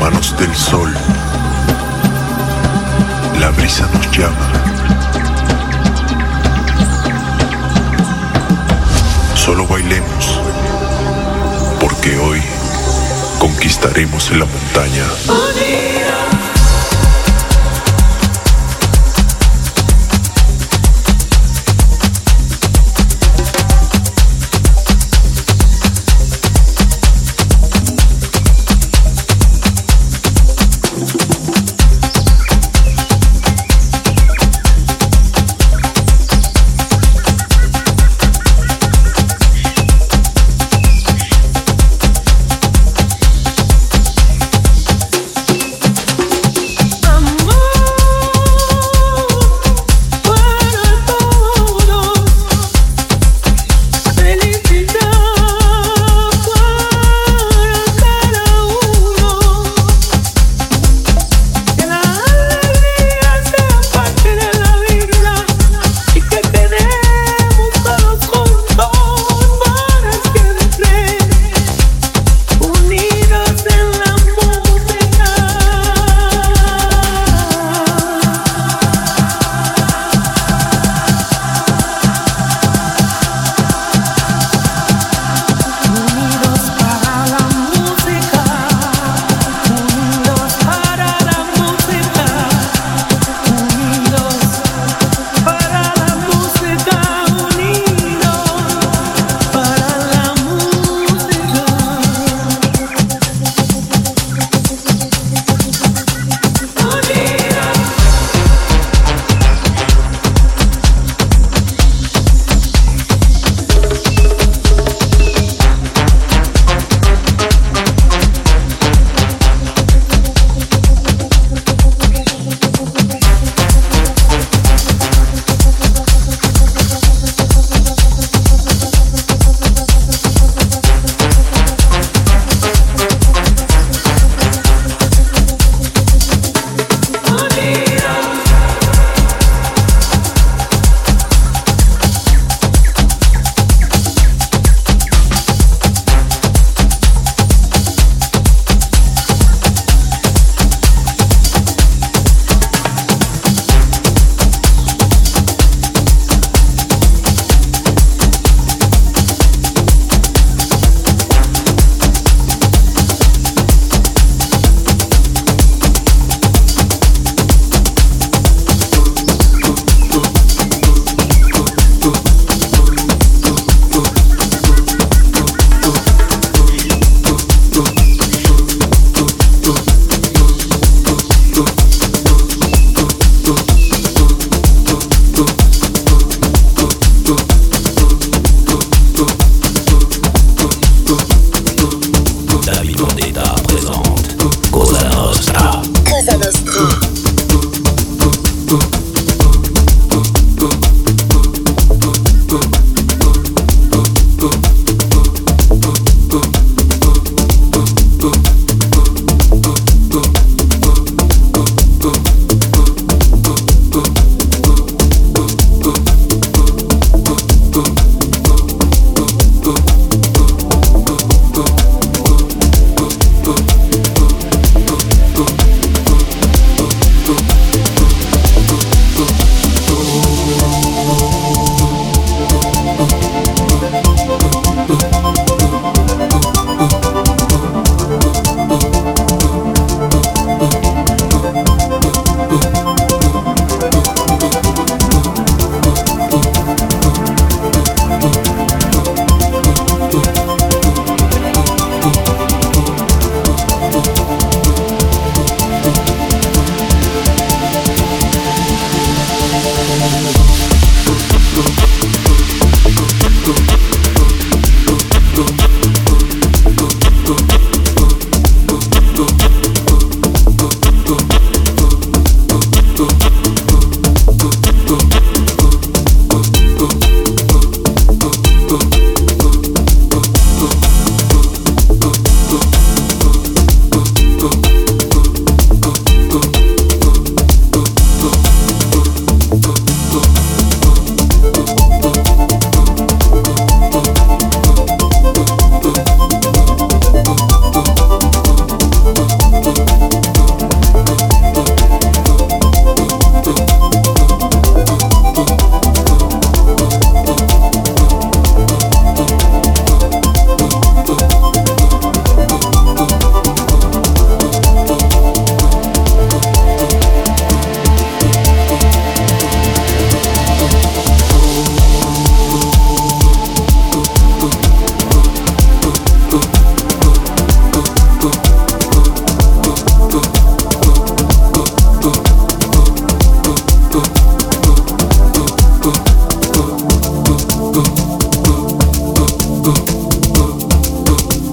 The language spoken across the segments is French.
Manos del sol. La brisa nos llama. Solo bailemos, porque hoy conquistaremos la montaña.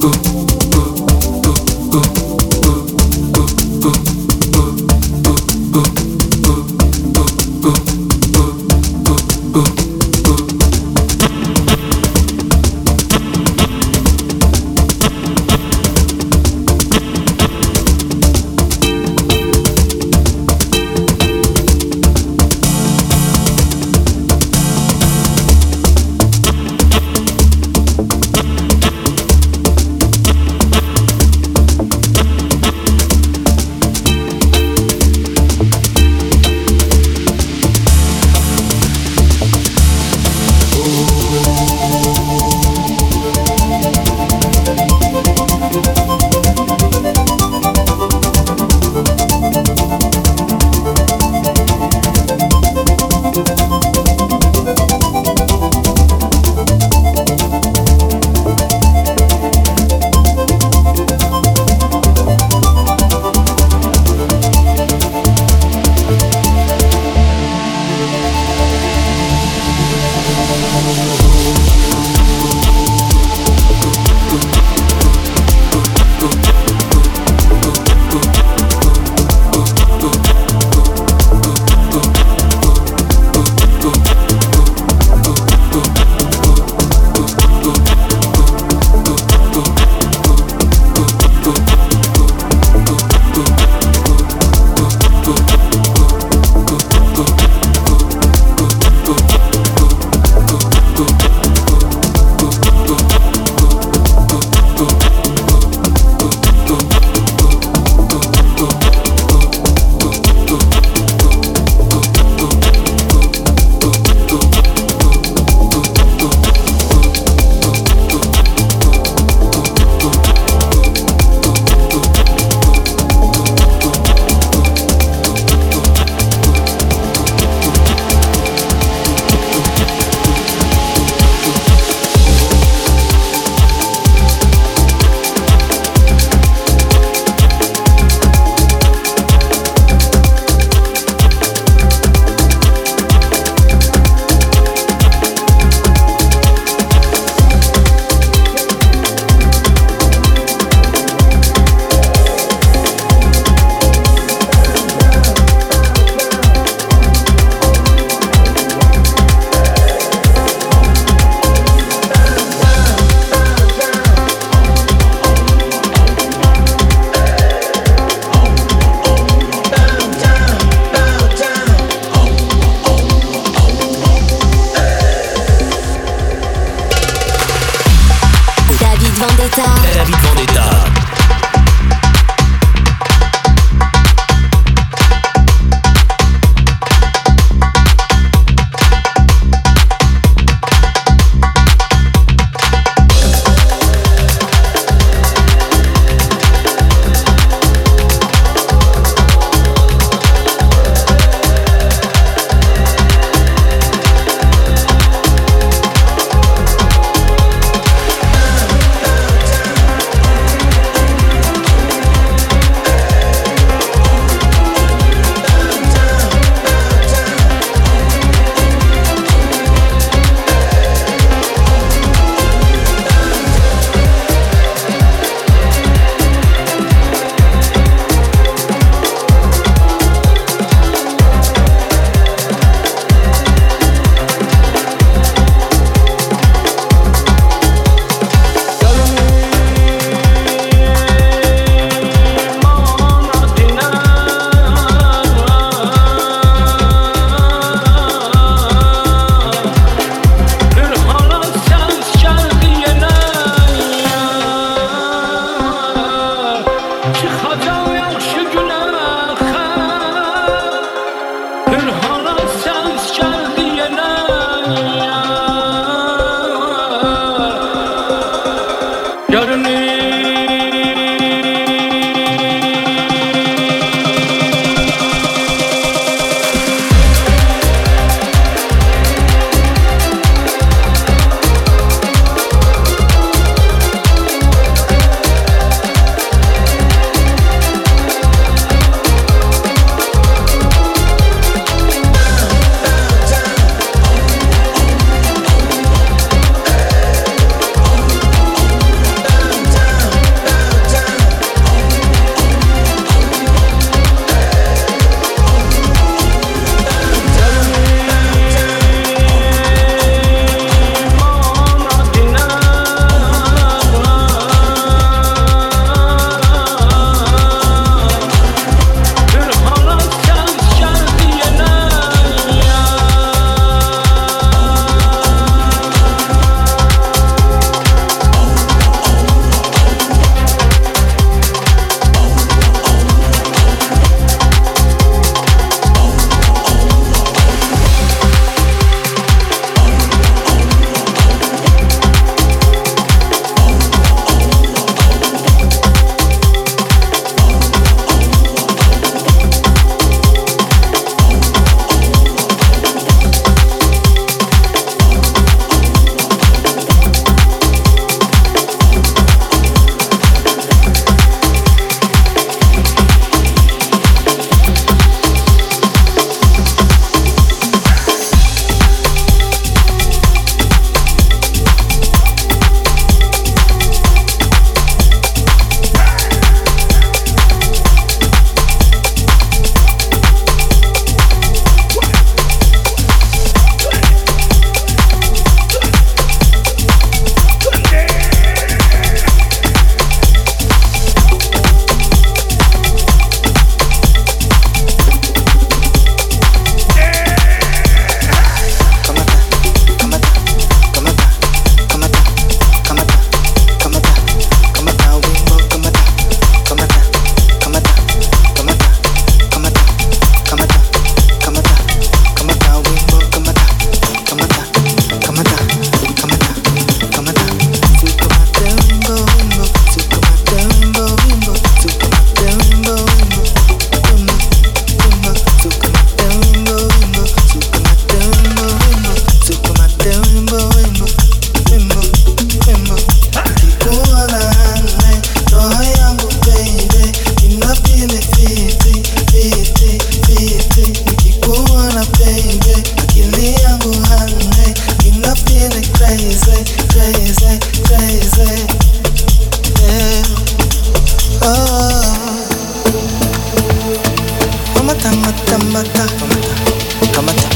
Tudo.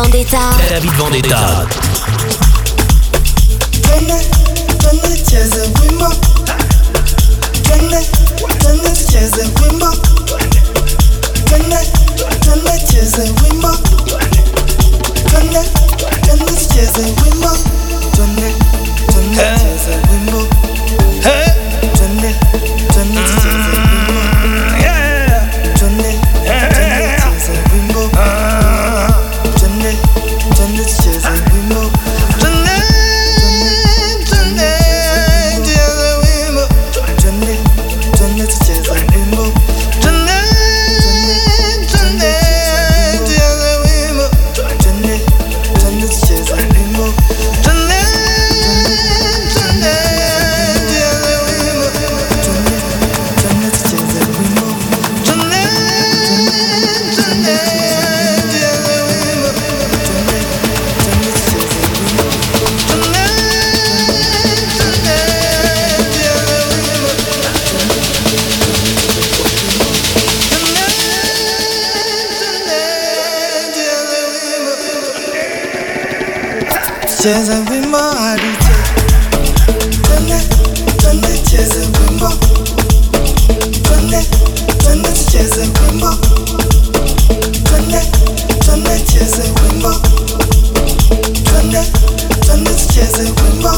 Vendetta. David Vendetta. Donne, cheza wimbo hadiche twende twende cheze wimbo. Twende twende cheze wimbo. Twende twende cheze wimbo. Twende twende cheze wimbo.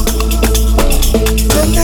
Twende